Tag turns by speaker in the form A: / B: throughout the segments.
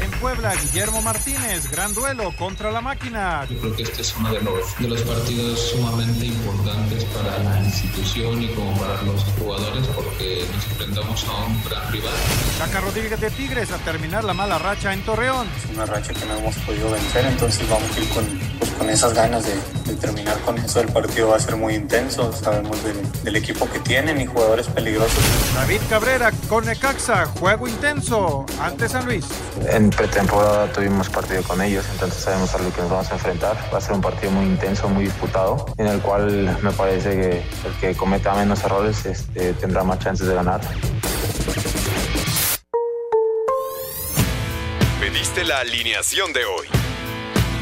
A: En Puebla, Guillermo Martínez, gran duelo contra la máquina.
B: Yo creo que este es uno de los, de los partidos sumamente importantes para la institución y como para los jugadores porque nos enfrentamos a un gran rival.
A: Saca Rodríguez de Tigres a terminar la mala racha en Torreón.
C: Es una racha que no hemos podido vencer, entonces vamos a ir con, pues, con esas ganas de, de, terminar con eso. El partido va a ser muy intenso, sabemos del, del equipo que tienen y jugadores peligrosos.
A: David Cabrera con Necaxa, juego intenso ante San Luis.
D: En pretemporada tuvimos partido con ellos, entonces sabemos a lo que nos vamos a enfrentar. Va a ser un partido muy intenso, muy disputado, en el cual me parece que el que cometa menos errores este, tendrá más chances de ganar.
E: Pediste la alineación de hoy.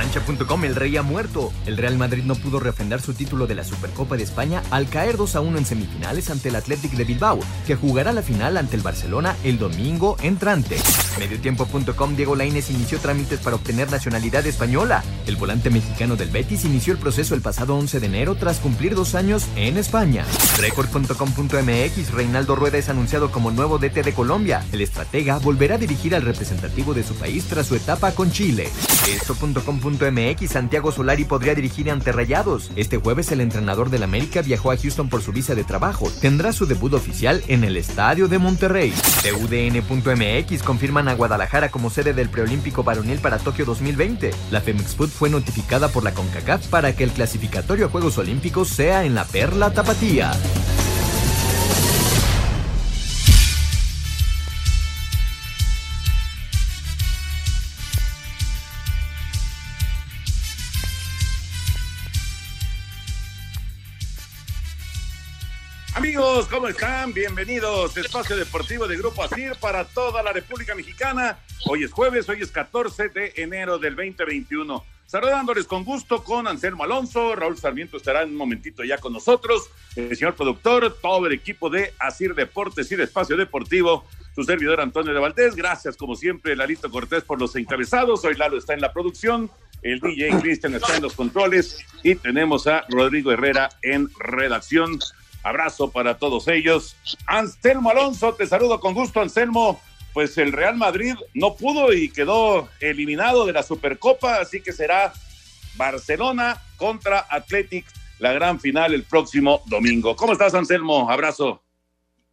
F: Cancha.com, el rey ha muerto. El Real Madrid no pudo refrendar su título de la Supercopa de España al caer 2 a 1 en semifinales ante el Athletic de Bilbao, que jugará la final ante el Barcelona el domingo entrante. Mediotiempo.com, Diego Lainez inició trámites para obtener nacionalidad española. El volante mexicano del Betis inició el proceso el pasado 11 de enero tras cumplir dos años en España. Record.com.mx, Reinaldo Rueda es anunciado como nuevo DT de Colombia. El estratega volverá a dirigir al representativo de su país tras su etapa con Chile. Esto.com MX, Santiago Solari podría dirigir ante Rayados. Este jueves el entrenador del América viajó a Houston por su visa de trabajo. Tendrá su debut oficial en el Estadio de Monterrey. TUDN.mx confirman a Guadalajara como sede del preolímpico varonil para Tokio 2020. La Femex Food fue notificada por la CONCACAF para que el clasificatorio a Juegos Olímpicos sea en la Perla Tapatía.
G: Amigos, ¿cómo están? Bienvenidos. Espacio Deportivo de Grupo ASIR para toda la República Mexicana. Hoy es jueves, hoy es 14 de enero del 2021. Saludándoles con gusto con Anselmo Alonso. Raúl Sarmiento estará en un momentito ya con nosotros. El señor productor, todo el equipo de ASIR Deportes y Espacio Deportivo. Su servidor Antonio de Valdés. Gracias, como siempre, Lalito Cortés por los encabezados. Hoy Lalo está en la producción. El DJ Cristian está en los controles. Y tenemos a Rodrigo Herrera en redacción. Abrazo para todos ellos. Anselmo Alonso, te saludo con gusto, Anselmo. Pues el Real Madrid no pudo y quedó eliminado de la Supercopa, así que será Barcelona contra Athletic, la gran final el próximo domingo. ¿Cómo estás, Anselmo? Abrazo.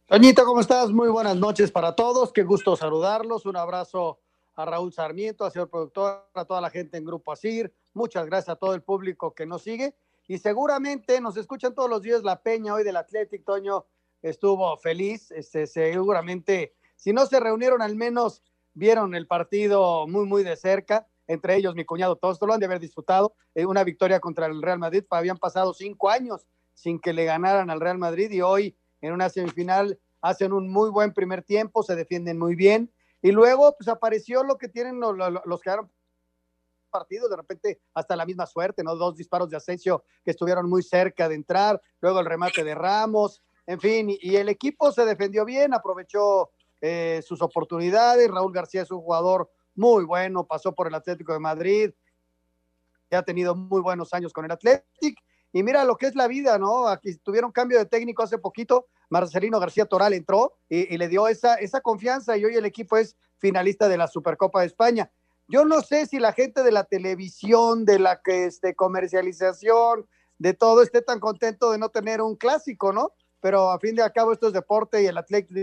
H: Toñito, ¿cómo estás? Muy buenas noches para todos. Qué gusto saludarlos. Un abrazo a Raúl Sarmiento, al señor productor, a toda la gente en Grupo Asir. Muchas gracias a todo el público que nos sigue y seguramente nos escuchan todos los días la peña hoy del Athletic, Toño. Estuvo feliz, este, seguramente, si no se reunieron al menos vieron el partido muy, muy de cerca, entre ellos mi cuñado, todos lo han de haber disfrutado, eh, una victoria contra el Real Madrid, habían pasado cinco años sin que le ganaran al Real Madrid y hoy en una semifinal hacen un muy buen primer tiempo, se defienden muy bien. Y luego pues apareció lo que tienen los, los, los que partido, de repente hasta la misma suerte, ¿no? Dos disparos de Asensio que estuvieron muy cerca de entrar, luego el remate de Ramos, en fin, y, el equipo se defendió bien, aprovechó eh, sus oportunidades, Raúl García es un jugador muy bueno, pasó por el Atlético de Madrid, ha tenido muy buenos años con el Atlético, y mira lo que es la vida, ¿no? Aquí tuvieron cambio de técnico hace poquito, Marcelino García Toral entró y, y le dio esa, esa confianza y hoy el equipo es finalista de la Supercopa de España. Yo no sé si la gente de la televisión, de la que este, comercialización, de todo esté tan contento de no tener un clásico, ¿no? Pero a fin de cabo esto es deporte y el Atlético,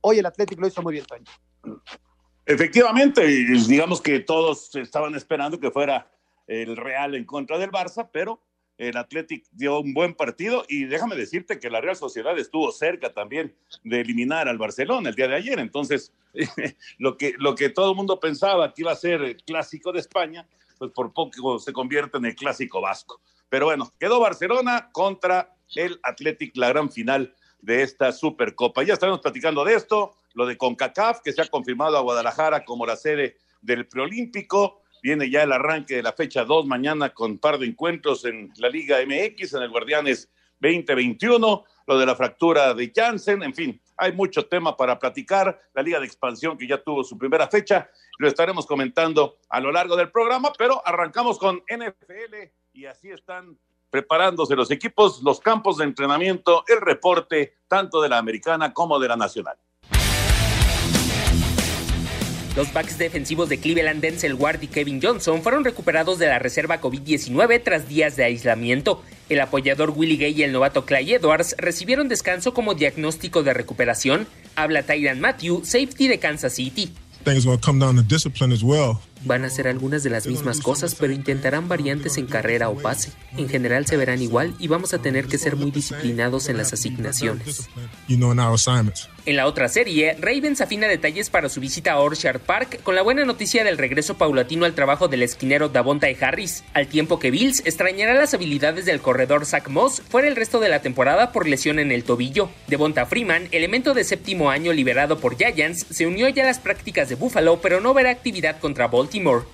H: hoy el Atlético lo hizo muy bien, Toño.
G: Efectivamente, digamos que todos estaban esperando que fuera el Real en contra del Barça, pero el Athletic dio un buen partido y déjame decirte que la Real Sociedad estuvo cerca también de eliminar al Barcelona el día de ayer. Entonces, lo que, lo que todo el mundo pensaba que iba a ser el clásico de España, pues por poco se convierte en el clásico vasco. Pero bueno, quedó Barcelona contra el Athletic, la gran final de esta Supercopa. Ya estaremos platicando de esto, lo de CONCACAF, que se ha confirmado a Guadalajara como la sede del preolímpico Viene ya el arranque de la fecha 2 mañana con par de encuentros en la Liga MX, en el Guardianes 2021, lo de la fractura de Janssen, en fin, hay mucho tema para platicar. La Liga de Expansión que ya tuvo su primera fecha, lo estaremos comentando a lo largo del programa, pero arrancamos con NFL y así están preparándose los equipos, los campos de entrenamiento, el reporte tanto de la americana como de la nacional.
I: Los backs defensivos de Cleveland, Denzel Ward y Kevin Johnson fueron recuperados de la reserva COVID-19 tras días de aislamiento. El apoyador Willie Gay y el novato Clay Edwards recibieron descanso como diagnóstico de recuperación. Habla Tyran Matthew, safety de Kansas City. Van a hacer algunas de las mismas cosas, pero intentarán variantes en carrera o pase. En general se verán igual y vamos a tener que ser muy disciplinados en las asignaciones. En la otra serie, Ravens afina detalles para su visita a Orchard Park con la buena noticia del regreso paulatino al trabajo del esquinero Davonta Harris, al tiempo que Bills extrañará las habilidades del corredor Zach Moss fuera el resto de la temporada por lesión en el tobillo. Devonta Freeman, elemento de séptimo año liberado por Giants, se unió ya a las prácticas de Buffalo, pero no verá actividad contra Baltimore.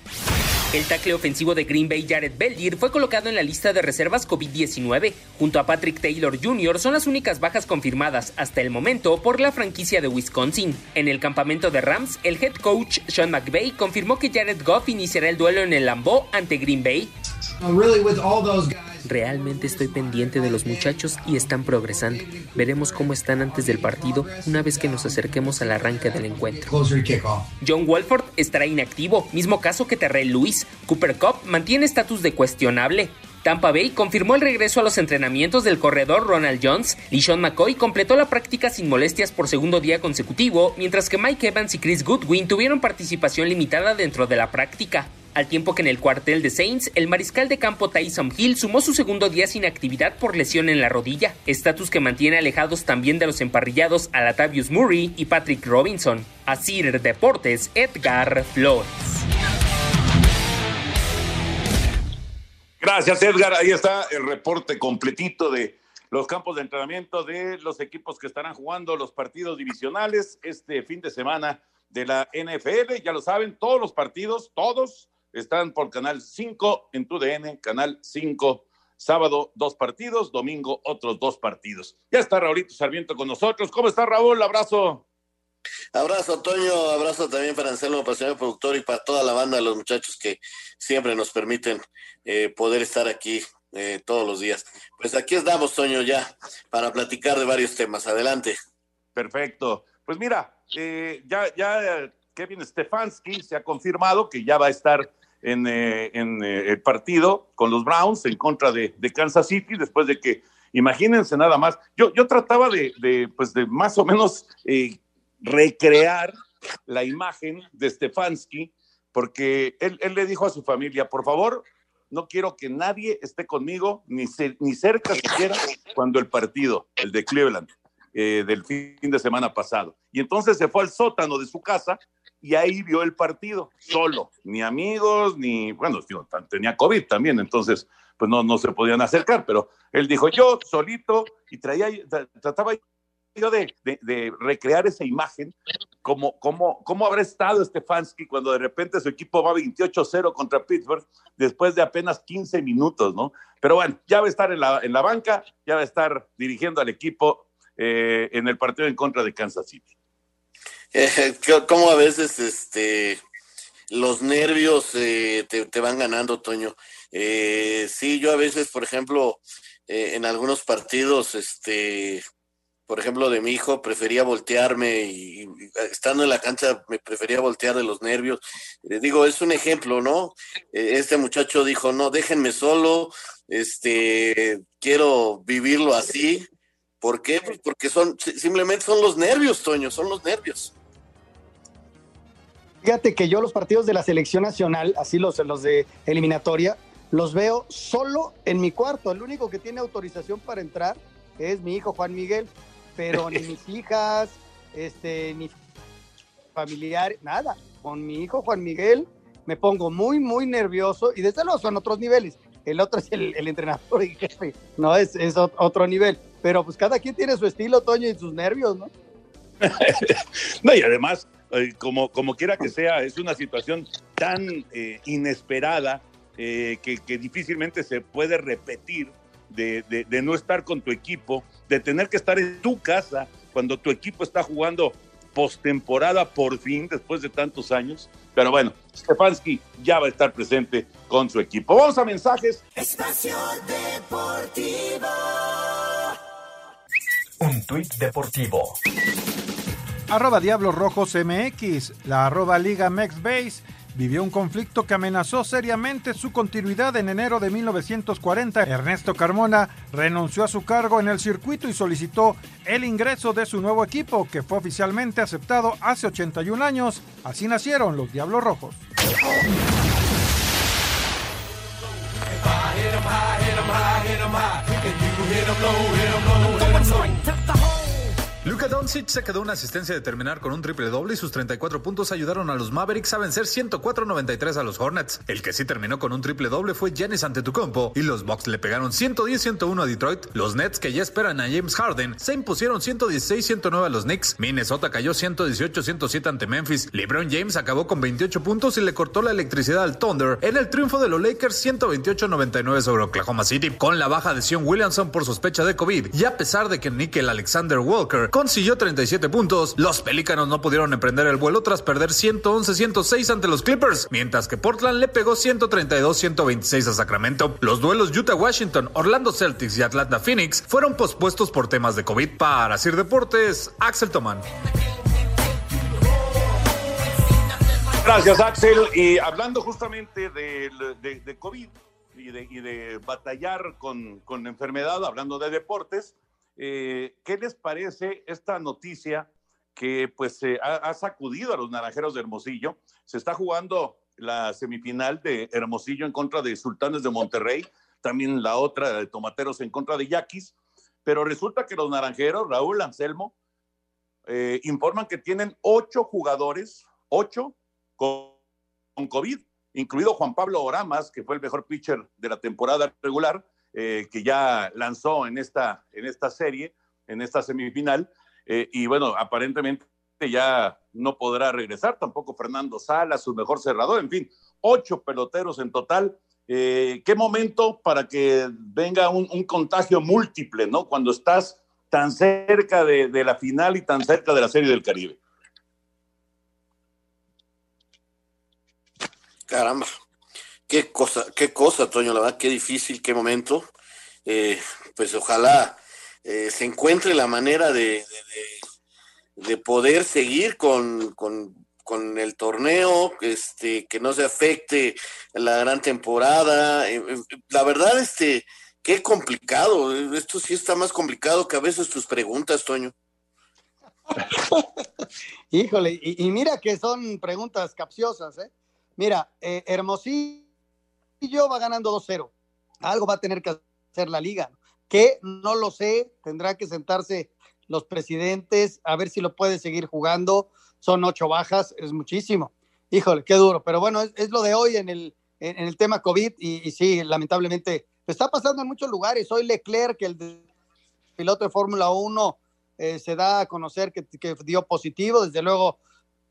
I: El tackle ofensivo de Green Bay, Jared Bellier, fue colocado en la lista de reservas COVID-19. Junto a Patrick Taylor Jr., son las únicas bajas confirmadas hasta el momento por la franquicia de Wisconsin. En el campamento de Rams, el head coach Sean McVay confirmó que Jared Goff iniciará el duelo en el Lambeau ante Green Bay. Realmente estoy pendiente de los muchachos y están progresando. Veremos cómo están antes del partido una vez que nos acerquemos al arranque del encuentro. John Wolford estará inactivo, mismo caso que Terrell Lewis. Cooper Cup mantiene estatus de cuestionable. Tampa Bay confirmó el regreso a los entrenamientos del corredor Ronald Jones. Sean McCoy completó la práctica sin molestias por segundo día consecutivo, mientras que Mike Evans y Chris Goodwin tuvieron participación limitada dentro de la práctica. Al tiempo que en el cuartel de Saints, el mariscal de campo Tyson Hill sumó su segundo día sin actividad por lesión en la rodilla, estatus que mantiene alejados también de los emparrillados a Latavius Murray y Patrick Robinson. Así Deportes, Edgar Flores.
G: Gracias, Edgar. Ahí está el reporte completito de los campos de entrenamiento de los equipos que estarán jugando los partidos divisionales este fin de semana de la NFL. Ya lo saben, todos los partidos, todos están por Canal 5 en tu DN, Canal 5. Sábado, dos partidos, domingo, otros dos partidos. Ya está Raulito Sarmiento con nosotros. ¿Cómo está Raúl? Abrazo.
J: Abrazo, Toño. Abrazo también para Anselmo, para el señor productor y para toda la banda de los muchachos que siempre nos permiten eh, poder estar aquí eh, todos los días. Pues aquí estamos, Toño, ya para platicar de varios temas. Adelante.
G: Perfecto. Pues mira, eh, ya, ya Kevin Stefanski se ha confirmado que ya va a estar en, en el partido con los Browns en contra de, de, Kansas City después de que, imagínense nada más, yo, yo trataba de, de pues de más o menos recrear la imagen de Stefanski, porque él, él, le dijo a su familia, por favor, no quiero que nadie esté conmigo, ni, ni cerca siquiera, cuando el partido, el de Cleveland, eh, del fin de semana pasado. Y entonces se fue al sótano de su casa y ahí vio el partido, solo, ni amigos, ni, bueno, tenía COVID también, entonces pues no, no se podían acercar, pero él dijo, yo solito, y trataba de, de, recrear esa imagen, como, como, cómo habrá estado Stefanski cuando de repente su equipo va 28-0 contra Pittsburgh después de apenas 15 minutos, ¿no? Pero bueno, ya va a estar en la, en la banca, ya va a estar dirigiendo al equipo eh, en el partido en contra de Kansas City.
J: Eh, como a veces este, los nervios eh, te, van ganando, Toño. Eh, sí, yo a veces, por ejemplo, en algunos partidos, este, por ejemplo, de mi hijo, prefería voltearme y, estando en la cancha me prefería voltear de los nervios. Eh, digo, es un ejemplo, ¿no? Eh, este muchacho dijo, no, déjenme solo, este, quiero vivirlo así. ¿Por qué? Pues porque son, simplemente son los nervios, Toño, son los nervios.
H: Fíjate que yo los partidos de la selección nacional, así los, los de eliminatoria, los veo solo en mi cuarto. El único que tiene autorización para entrar es mi hijo Juan Miguel pero ni mis hijas, este, ni familiar, nada. Con mi hijo Juan Miguel me pongo muy, muy nervioso y desde luego son otros niveles. El otro es el, entrenador y jefe, no es, es otro nivel. Pero pues cada quien tiene su estilo, Toño, y sus nervios, ¿no?
G: no, y además, eh, como, como quiera que sea, es una situación tan eh, inesperada eh, que, que, difícilmente se puede repetir de, no estar con tu equipo, de tener que estar en tu casa cuando tu equipo está jugando postemporada por fin, después de tantos años. Pero bueno, Stefanski ya va a estar presente con su equipo. Vamos a mensajes.
K: Espacio Deportivo.
F: Un tuit deportivo.
A: Arroba Diablos Rojos MX, la arroba Liga Mex Base vivió un conflicto que amenazó seriamente su continuidad en enero de 1940. Ernesto Carmona renunció a su cargo en el circuito y solicitó el ingreso de su nuevo equipo, que fue oficialmente aceptado hace 81 años. Así nacieron los Diablos Rojos.
L: Luka Doncic se quedó una asistencia de terminar con un triple doble y sus 34 puntos ayudaron a los Mavericks a vencer 104-93 a los Hornets. El que sí terminó con un triple doble fue Giannis Antetokounmpo y los Bucks le pegaron 110-101 a Detroit. Los Nets que ya esperan a James Harden se impusieron 116-109 a los Knicks. Minnesota cayó 118-107 ante Memphis. LeBron James acabó con 28 puntos y le cortó la electricidad al Thunder en el triunfo de los Lakers 128-99 sobre Oklahoma City. Con la baja de Sion Williamson por sospecha de COVID y a pesar de que Nickel Alexander Walker consiguió 37 puntos. Los Pelícanos no pudieron emprender el vuelo tras perder 111-106 ante los Clippers, mientras que Portland le pegó 132-126 a Sacramento. Los duelos Utah-Washington, Orlando Celtics y Atlanta Phoenix fueron pospuestos por temas de COVID. Para Sir Deportes, Axel Tomán.
G: Gracias, Axel. Y hablando justamente de, COVID y de, batallar con enfermedad, hablando de deportes, eh, ¿Qué les parece esta noticia que pues ha, sacudido a los naranjeros de Hermosillo? Se está jugando la semifinal de Hermosillo en contra de Sultanes de Monterrey, también la otra de Tomateros en contra de Yaquis, pero resulta que los naranjeros, Raúl Anselmo, eh, informan que tienen ocho jugadores, ocho con COVID, incluido Juan Pablo Oramas, que fue el mejor pitcher de la temporada regular, eh, que ya lanzó en esta, en esta serie, en esta semifinal, eh, y bueno, aparentemente ya no podrá regresar, tampoco Fernando Sala, su mejor cerrador, en fin, ocho peloteros en total. Eh, ¿Qué momento para que venga un, contagio múltiple, ¿no? Cuando estás tan cerca de, de la final y tan cerca de la Serie del Caribe.
J: Caramba, Qué cosa, qué cosa, Toño, la verdad, qué difícil, qué momento. Eh, pues ojalá eh, se encuentre la manera de, de, poder seguir con, el torneo, este, que no se afecte la gran temporada. Eh, la verdad, este, qué complicado. Esto sí está más complicado que a veces tus preguntas, Toño.
H: Híjole, y, mira que son preguntas capciosas, ¿eh? Mira, Hermosillo yo va ganando 2-0. Algo va a tener que hacer la liga. Que no lo sé, tendrá que sentarse los presidentes a ver si lo puede seguir jugando. Son ocho bajas, es muchísimo. Híjole, qué duro. Pero bueno, es, lo de hoy en el, en, el tema COVID y, sí, lamentablemente está pasando en muchos lugares. Hoy Leclerc, el piloto de Fórmula 1, eh, se da a conocer que, que dio positivo. Desde luego,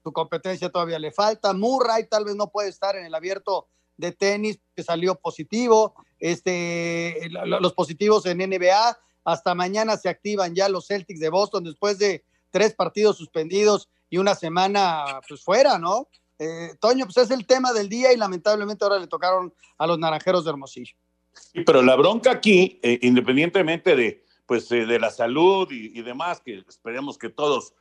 H: su competencia todavía le falta. Murray tal vez no puede estar en el abierto de tenis que salió positivo, este, los positivos en NBA, hasta mañana se activan ya los Celtics de Boston después de tres partidos suspendidos y una semana pues fuera, ¿no? Eh, Toño, pues es el tema del día y lamentablemente ahora le tocaron a los naranjeros de Hermosillo.
G: Sí, pero la bronca aquí, eh, independientemente de pues de la salud y, demás, que esperemos que todos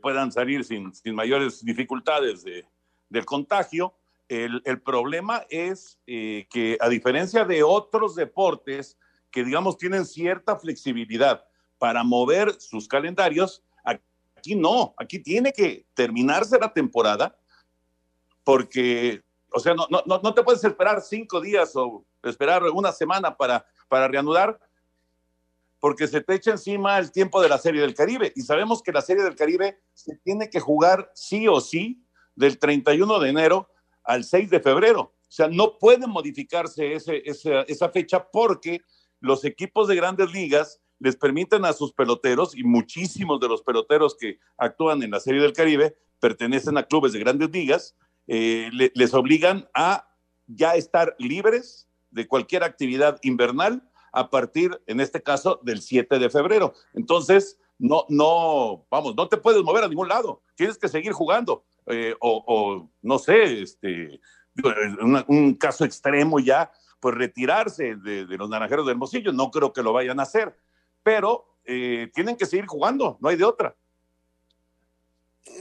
G: puedan salir sin, sin mayores dificultades de, del contagio. El, el problema es que a diferencia de otros deportes que digamos tienen cierta flexibilidad para mover sus calendarios, aquí no, aquí tiene que terminarse la temporada porque, o sea, no, no, no te puedes esperar cinco días o esperar una semana para, para reanudar porque se te echa encima el tiempo de la Serie del Caribe. Y sabemos que la Serie del Caribe se tiene que jugar sí o sí del 31 de enero al 6 de febrero. O sea, no puede modificarse ese, esa, esa fecha porque los equipos de grandes ligas les permiten a sus peloteros, y muchísimos de los peloteros que actúan en la Serie del Caribe pertenecen a clubes de grandes ligas, eh, les obligan a ya estar libres de cualquier actividad invernal a partir, en este caso, del 7 de febrero. Entonces, no, no, vamos, no te puedes mover a ningún lado, tienes que seguir jugando. Eh, o, no sé, este, un caso extremo ya, pues retirarse de, los naranjeros del Hermosillo. No creo que lo vayan a hacer, pero eh, tienen que seguir jugando, no hay de otra.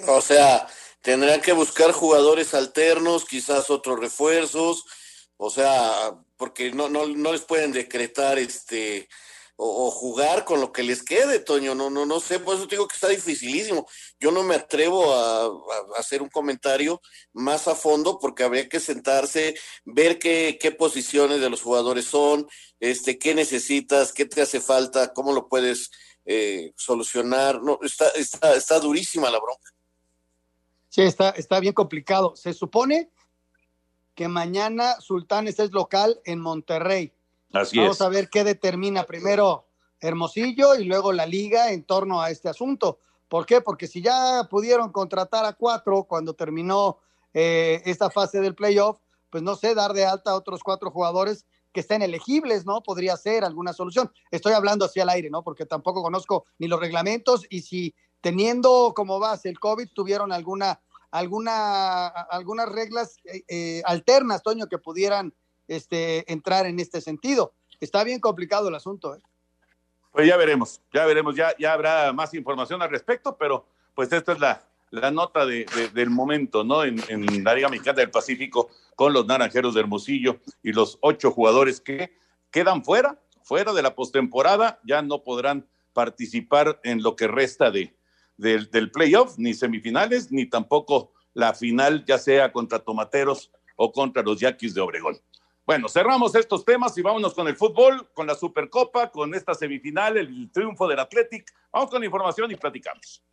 J: O sea, tendrán que buscar jugadores alternos, quizás otros refuerzos, o sea, porque no, no, no les pueden decretar este o, jugar con lo que les quede, Toño. No, no, no sé, por eso digo que está dificilísimo. Yo no me atrevo a, hacer un comentario más a fondo porque habría que sentarse, ver qué, qué posiciones de los jugadores son, este, qué necesitas, qué te hace falta, cómo lo puedes eh, solucionar. No, está, está, está durísima la bronca.
H: Sí, está, está bien complicado. Se supone que mañana Sultanes es local en Monterrey. Vamos a ver qué determina primero Hermosillo y luego la liga en torno a este asunto. ¿Por qué? Porque si ya pudieron contratar a cuatro cuando terminó eh, esta fase del playoff, pues no sé, dar de alta a otros cuatro jugadores que estén elegibles, ¿no? Podría ser alguna solución. Estoy hablando así al aire, ¿no? Porque tampoco conozco ni los reglamentos y si teniendo como base el COVID tuvieron alguna, alguna, algunas reglas eh, eh, alternas, Toño, que pudieran este, entrar en este sentido. Está bien complicado el asunto. ¿eh?
G: Pues ya veremos, ya veremos, ya, habrá más información al respecto, pero pues esta es la, nota de, del momento, ¿no? En, en, la Liga Mexicana del Pacífico con los Naranjeros de Hermosillo y los ocho jugadores que quedan fuera, fuera de la postemporada, ya no podrán participar en lo que resta de, del playoff, ni semifinales, ni tampoco la final, ya sea contra Tomateros o contra los Yaquis de Obregón. Bueno, cerramos estos temas y vámonos con el fútbol, con la Supercopa, con esta semifinal, el triunfo del Athletic. Vamos con la información y platicamos.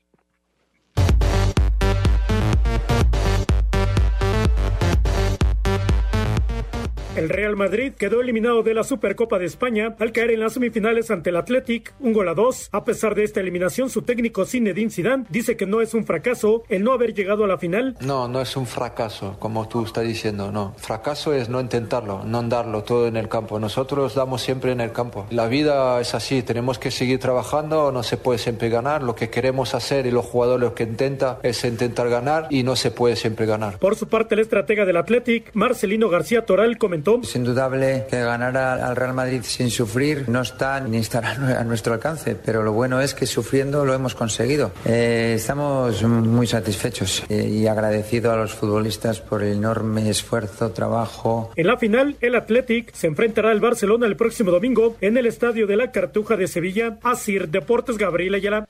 M: El Real Madrid quedó eliminado de la Supercopa de España al caer en las semifinales ante el Athletic, un gol a dos. A pesar de esta eliminación, su técnico Zinedine Zidane dice que no es un fracaso el no haber llegado a la final.
N: No, no es un fracaso, como tú estás diciendo, no. Fracaso es no intentarlo, no darlo todo en el campo. Nosotros damos siempre en el campo. La vida es así, tenemos que seguir trabajando, no se puede siempre ganar. Lo que queremos hacer y los jugadores lo que intentan es intentar ganar y no se puede siempre ganar.
M: Por su parte, el estratega del Athletic, Marcelino García Toral, comentó
O: es indudable que ganar al Real Madrid sin sufrir no está ni estará a nuestro alcance, pero lo bueno es que sufriendo lo hemos conseguido. Eh, estamos muy satisfechos eh, y agradecidos a los futbolistas por el enorme esfuerzo, trabajo.
M: En la final, el Athletic se enfrentará al Barcelona el próximo domingo en el Estadio de la Cartuja de Sevilla. Asir Deportes Gabriel Ayala.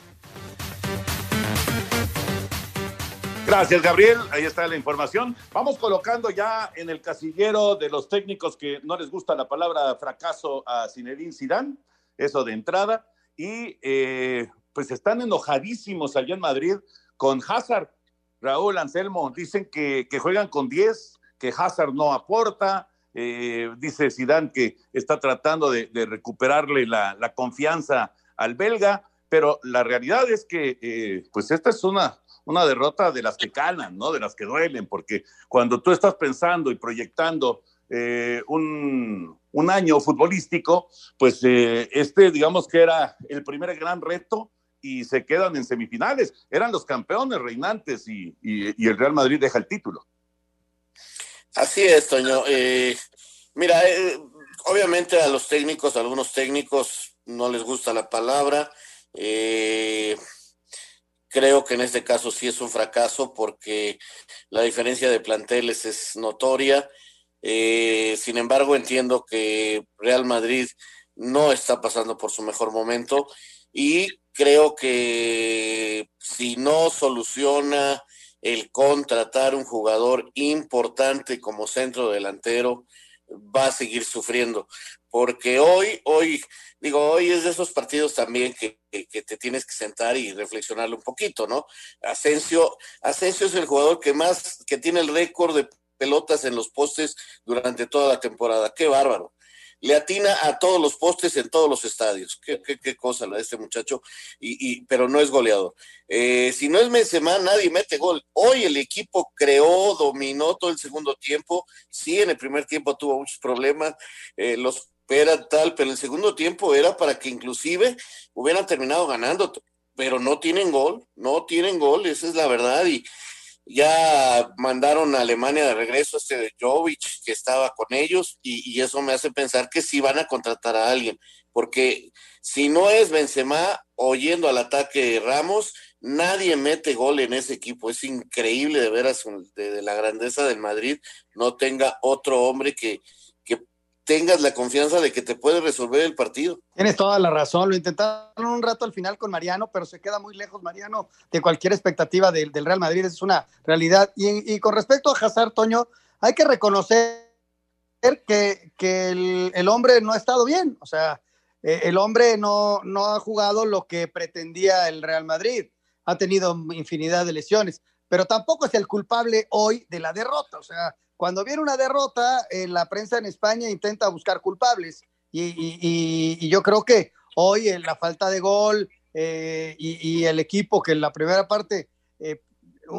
G: Gracias, Gabriel. Ahí está la información. Vamos colocando ya en el casillero de los técnicos que no les gusta la palabra fracaso a Zinedine Zidane, eso de entrada. Y eh, pues están enojadísimos allá en Madrid con Hazard. Raúl Anselmo, dicen que, juegan con 10, que Hazard no aporta. Eh, dice Zidane que está tratando de, recuperarle la, confianza al belga, pero la realidad es que eh, pues esta es una una derrota de las que calan, ¿no? De las que duelen, porque cuando tú estás pensando y proyectando eh, un, año futbolístico, pues eh, este, digamos que era el primer gran reto y se quedan en semifinales. Eran los campeones reinantes y, el Real Madrid deja el título.
J: Así es, Toño. Eh, mira, obviamente a los técnicos, a algunos técnicos, no les gusta la palabra. Eh, creo que en este caso sí es un fracaso porque la diferencia de planteles es notoria. Eh, sin embargo, entiendo que Real Madrid no está pasando por su mejor momento y creo que si no soluciona el contratar un jugador importante como centro delantero, va a seguir sufriendo. Porque hoy, hoy, digo, hoy es de esos partidos también que, que, te tienes que sentar y reflexionarlo un poquito, ¿no? Asensio, Asensio es el jugador que más, que tiene el récord de pelotas en los postes durante toda la temporada. Qué bárbaro le atina a todos los postes en todos los estadios. Qué, qué, cosa la de este muchacho, y, pero no es goleador. Eh, si no es Benzema, nadie mete gol. Hoy el equipo creó, dominó todo el segundo tiempo. Sí, en el primer tiempo tuvo muchos problemas, eh, los era tal, pero el segundo tiempo era para que inclusive hubieran terminado ganando, pero no tienen gol, no tienen gol, esa es la verdad, y, ya mandaron a Alemania de regreso este de Jovic que estaba con ellos y, eso me hace pensar que sí van a contratar a alguien, porque si no es Benzema oyendo al ataque de Ramos, nadie mete gol en ese equipo. Es increíble de veras de la grandeza del Madrid no tenga otro hombre que, tengas la confianza de que te puede resolver el partido.
H: Tienes toda la razón, lo intentaron un rato al final con Mariano, pero se queda muy lejos Mariano de cualquier expectativa del, Real Madrid, es una realidad. Y, con respecto a Hazard, Toño, hay que reconocer que, el, hombre no ha estado bien, o sea, eh, el hombre no, no ha jugado lo que pretendía el Real Madrid, ha tenido infinidad de lesiones, pero tampoco es el culpable hoy de la derrota, o sea, cuando viene una derrota, eh, la prensa en España intenta buscar culpables y, yo creo que hoy en la falta de gol eh, y, el equipo que en la primera parte eh,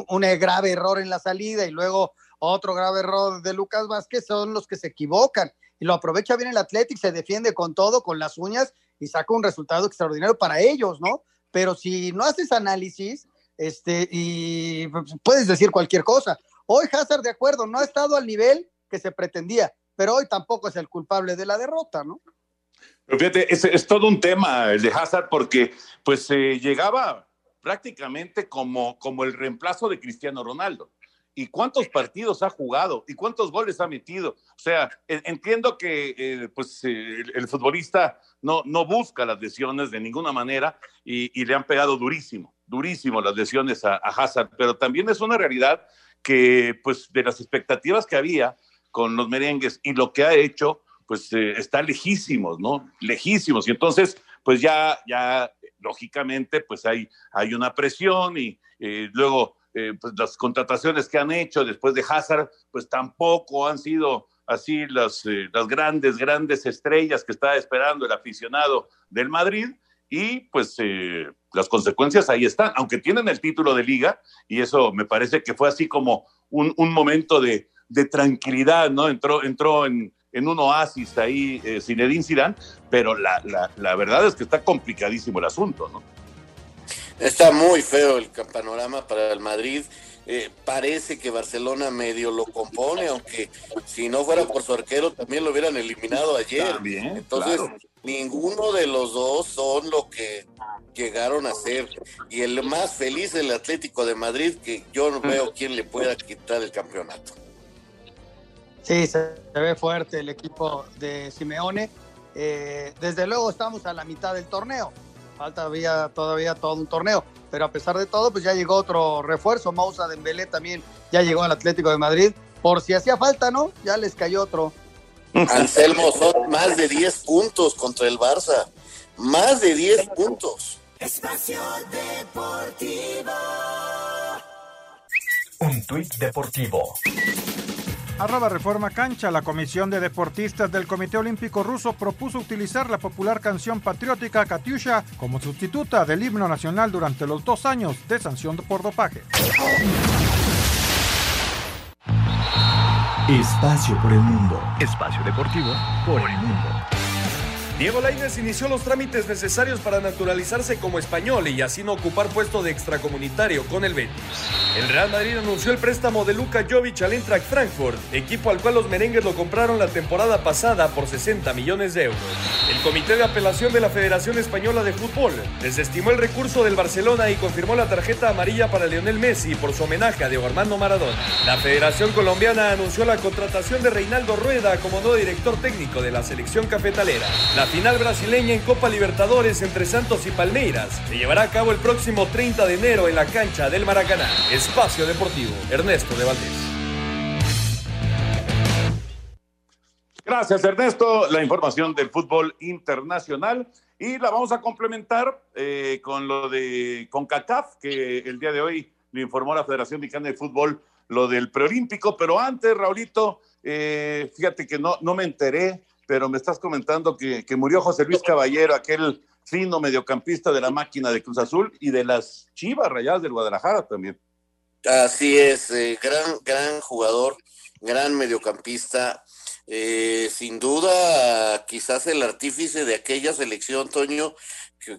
H: un grave error en la salida y luego otro grave error de Lucas Vázquez son los que se equivocan y lo aprovecha bien el Athletic, se defiende con todo, con las uñas y saca un resultado extraordinario para ellos, ¿no? Pero si no haces análisis, este, y pues, puedes decir cualquier cosa. Hoy Hazard, de acuerdo, no ha estado al nivel que se pretendía, pero hoy tampoco es el culpable de la derrota, ¿no?
G: Pero fíjate, es, todo un tema el de Hazard porque pues eh, llegaba prácticamente como, como el reemplazo de Cristiano Ronaldo. ¿Y cuántos partidos ha jugado? ¿Y cuántos goles ha metido? O sea, entiendo que eh, pues, eh, el, futbolista no, no busca las lesiones de ninguna manera y, le han pegado durísimo, durísimo las lesiones a, a Hazard, pero también es una realidad que pues de las expectativas que había con los merengues y lo que ha hecho, pues eh, está lejísimos, ¿no? Lejísimos. Y entonces, pues ya, ya, lógicamente, pues hay, hay una presión y eh, luego, eh, pues las contrataciones que han hecho después de Hazard, pues tampoco han sido así las, las grandes, grandes estrellas que está esperando el aficionado del Madrid y pues las consecuencias ahí están, aunque tienen el título de liga y eso me parece que fue así como un, momento de, tranquilidad, ¿no? Entró, entró en, un oasis ahí eh, Zinedine Zidane, pero la, verdad es que está complicadísimo el asunto, ¿no?
J: Está muy feo el panorama para el Madrid. Eh, parece que Barcelona medio lo compone, aunque si no fuera por su arquero también lo hubieran eliminado ayer. También, Entonces, ninguno de los dos son lo que llegaron a ser. Y el más feliz el Atlético de Madrid, que yo no veo quién le pueda quitar el campeonato.
H: Sí, se ve fuerte el equipo de Simeone. Eh, desde luego estamos a la mitad del torneo. Falta todavía, todavía todo un torneo. Pero a pesar de todo, pues ya llegó otro refuerzo. Moussa Dembélé también ya llegó al Atlético de Madrid. Por si hacía falta, ¿no? Ya les cayó otro.
J: Anselmo, son más de 10 puntos contra el Barça. Más de 10 puntos.
K: Espacio Deportivo.
F: Un tuit deportivo.
A: Arroba Reforma Cancha, la Comisión de Deportistas del Comité Olímpico Ruso propuso utilizar la popular canción patriótica Katyusha como sustituta del himno nacional durante los dos años de sanción por dopaje.
F: Espacio por el mundo. Espacio deportivo por el mundo.
P: Diego Lainez inició los trámites necesarios para naturalizarse como español y así no ocupar puesto de extracomunitario con el Betis. El Real Madrid anunció el préstamo de Luka Jovic al Eintracht Frankfurt, equipo al cual los merengues lo compraron la temporada pasada por 60 millones de euros. El Comité de Apelación de la Federación Española de Fútbol desestimó el recurso del Barcelona y confirmó la tarjeta amarilla para Lionel Messi por su homenaje a Diego Armando Maradona. La Federación Colombiana anunció la contratación de Reinaldo Rueda como nuevo director técnico de la selección cafetalera. Final brasileña en Copa Libertadores entre Santos y Palmeiras se llevará a cabo el próximo 30 de enero en la cancha del Maracaná. Espacio Deportivo, Ernesto de Valdés.
G: Gracias, Ernesto. La información del fútbol internacional. Y la vamos a complementar eh, con lo de CONCACAF, que el día de hoy le informó la Federación Mexicana de Fútbol lo del preolímpico. Pero antes, Raulito, eh, fíjate que no, no me enteré pero me estás comentando que, murió José Luis Caballero, aquel fino mediocampista de la máquina de Cruz Azul y de las Chivas Rayadas del Guadalajara también.
J: Así es, eh, gran, gran jugador, gran mediocampista. Eh, sin duda, quizás el artífice de aquella selección, Toño,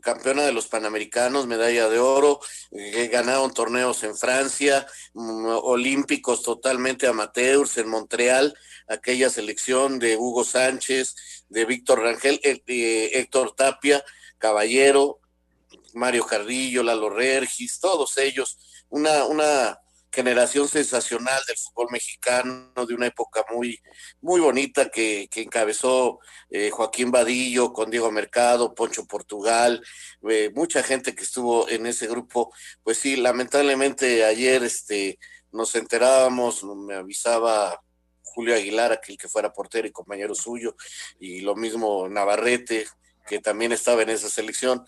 J: campeona de los Panamericanos, medalla de oro, eh, ganaron torneos en Francia, mm, olímpicos totalmente amateurs en Montreal, aquella selección de Hugo Sánchez, de Víctor Rangel, eh, Héctor Tapia, Caballero, Mario Carrillo, Lalo Regis, todos ellos, una, una generación sensacional del fútbol mexicano, de una época muy, muy bonita que, encabezó eh, Joaquín Vadillo con Diego Mercado, Poncho Portugal, eh, mucha gente que estuvo en ese grupo. Pues sí, lamentablemente ayer este, nos enterábamos, me avisaba Julio Aguilar, aquel que fuera portero y compañero suyo, y lo mismo Navarrete, que también estaba en esa selección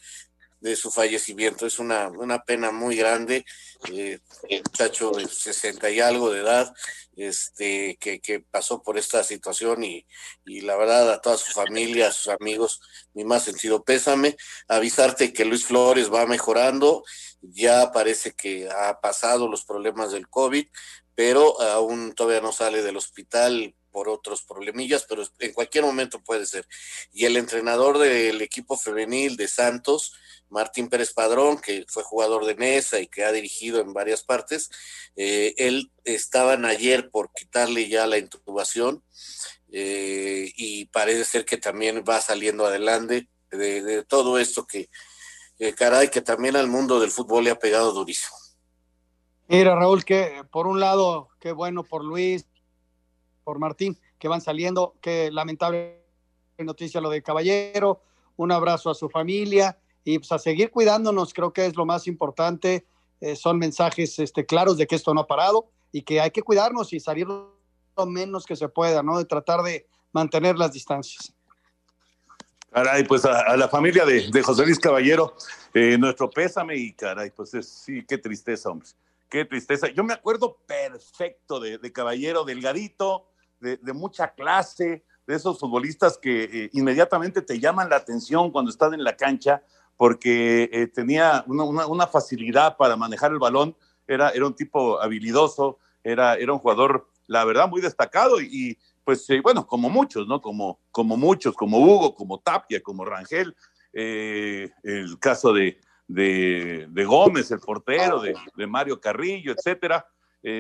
J: de su fallecimiento. Es una, una pena muy grande, eh, el muchacho de 60 y algo de edad, este, que, que pasó por esta situación y, y, la verdad a toda su familia, a sus amigos, mi más sentido pésame, avisarte que Luis Flores va mejorando, ya parece que ha pasado los problemas del COVID, pero aún todavía no sale del hospital por otros problemillas, pero en cualquier momento puede ser. Y el entrenador del equipo femenil de Santos, Martín Pérez Padrón, que fue jugador de mesa y que ha dirigido en varias partes, eh, él estaban ayer por quitarle ya la intubación eh, y parece ser que también va saliendo adelante de, todo esto que, caray, que también al mundo del fútbol le ha pegado durísimo.
H: Mira, Raúl, que por un lado, qué bueno por Luis, por Martín, que van saliendo, qué lamentable noticia lo de Caballero, un abrazo a su familia y pues a seguir cuidándonos, creo que es lo más importante. Eh, son mensajes este, claros de que esto no ha parado y que hay que cuidarnos y salir lo menos que se pueda, ¿no? De tratar de mantener las distancias.
G: Caray, pues a, la familia de, José Luis Caballero, eh, nuestro pésame y caray, pues es, sí, qué tristeza, hombre, qué tristeza. Yo me acuerdo perfecto de, Caballero, delgadito, de, mucha clase, de esos futbolistas que eh, inmediatamente te llaman la atención cuando están en la cancha, porque eh, tenía una, facilidad para manejar el balón, era, era un tipo habilidoso, era, era un jugador, la verdad, muy destacado y, pues eh, bueno, como muchos, ¿no? Como, como muchos, como Hugo, como Tapia, como Rangel, eh, el caso de, de, Gómez, el portero, de, Mario Carrillo, etcétera,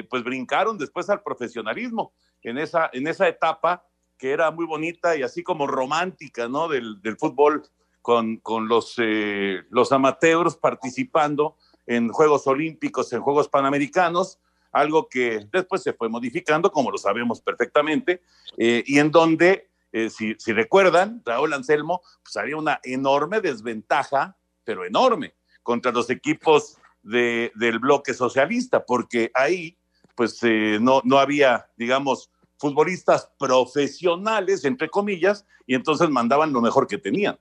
G: pues brincaron después al profesionalismo en esa, en esa etapa que era muy bonita y así como romántica, ¿no? Del, del fútbol con, los, eh, los amateurs participando en Juegos Olímpicos, en Juegos Panamericanos, algo que después se fue modificando, como lo sabemos perfectamente, eh, y en donde, eh, si, si, recuerdan, Raúl Anselmo, pues había una enorme desventaja, pero enorme, contra los equipos de, del bloque socialista, porque ahí, pues no, no había, digamos, futbolistas profesionales, entre comillas, y entonces mandaban lo mejor que tenían.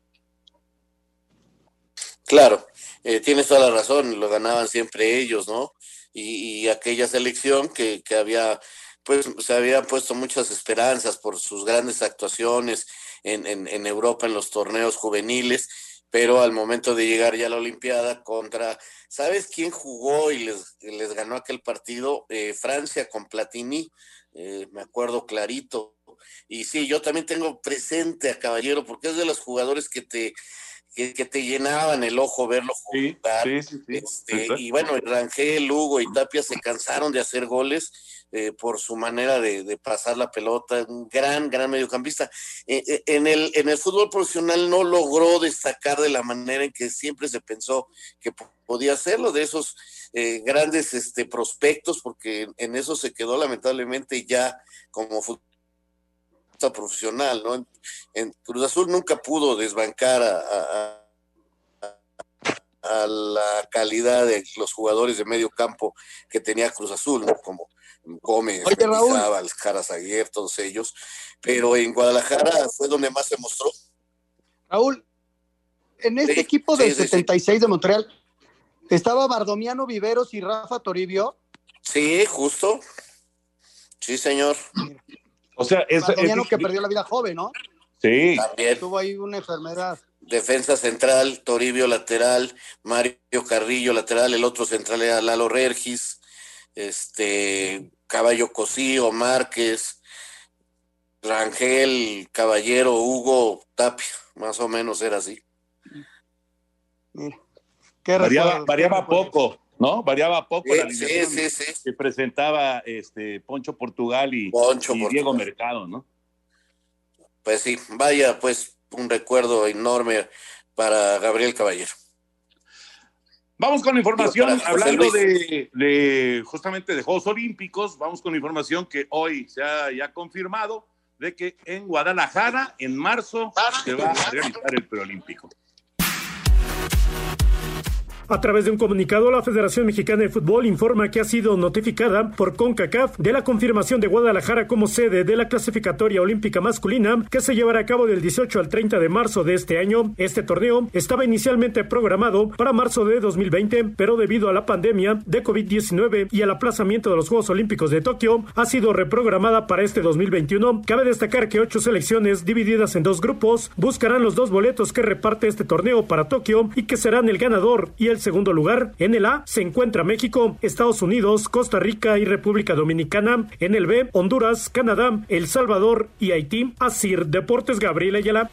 J: Claro, eh, tienes toda la razón, lo ganaban siempre ellos, ¿no? Y, aquella selección que, que, había, pues se habían puesto muchas esperanzas por sus grandes actuaciones en, en, en, Europa en los torneos juveniles, pero al momento de llegar ya a la Olimpiada contra, ¿sabes quién jugó y les, ganó aquel partido? Eh, Francia con Platini, eh, me acuerdo clarito. Y sí, yo también tengo presente a Caballero porque es de los jugadores que te, que, te llenaban el ojo verlo jugar. Este, y bueno, Rangel, Lugo y Tapia se cansaron de hacer goles eh, por su manera de, pasar la pelota, un gran, gran mediocampista. Eh, eh, en, el, en el fútbol profesional no logró destacar de la manera en que siempre se pensó que podía hacerlo, de esos grandes este, prospectos, porque en eso se quedó lamentablemente ya como futbolista profesional, ¿no? En, Cruz Azul nunca pudo desbancar a, a la calidad de los jugadores de medio campo que tenía Cruz Azul, ¿no? como Gómez, Jara todos ellos, pero en Guadalajara fue donde más se mostró.
H: Raúl, en este equipo del 76 de Montreal, ¿estaba Bardomiano Viveros y Rafa Toribio?
J: Sí, justo. Sí, señor.
G: O sea, es,
H: que perdió la vida joven, ¿no?
G: Sí.
J: También.
H: Tuvo ahí una enfermedad.
J: Defensa central, Toribio lateral, Mario Carrillo lateral, el otro central era Lalo Regis, este Caballo Cosío, Márquez, Rangel, Caballero, Hugo, Tapia, más o menos era así.
G: variaba, poco, ¿no? Variaba poco la
J: sí, sí, sí.
G: que presentaba este Poncho Portugal y, Diego Mercado, ¿no?
J: Pues sí, vaya, pues un recuerdo enorme para Gabriel Caballero.
G: Vamos con información, hablando de, justamente de Juegos Olímpicos, vamos con información que hoy se ha ya confirmado de que en Guadalajara, en marzo, se va a realizar el preolímpico.
M: A través de un comunicado, la Federación Mexicana de Fútbol informa que ha sido notificada por CONCACAF de la confirmación de Guadalajara como sede de la clasificatoria olímpica masculina que se llevará a cabo del 18 al 30 de marzo de este año. Este torneo estaba inicialmente programado para marzo de 2020, pero debido a la pandemia de COVID-19 y al aplazamiento de los Juegos Olímpicos de Tokio, ha sido reprogramada para este 2021. Cabe destacar que ocho selecciones divididas en dos grupos buscarán los dos boletos que reparte este torneo para Tokio y que serán el ganador y el segundo lugar. En el A se encuentra México, Estados Unidos, Costa Rica y República Dominicana. En el B, Honduras, Canadá, El Salvador y Haití. Asir Deportes Gabriel Ayala.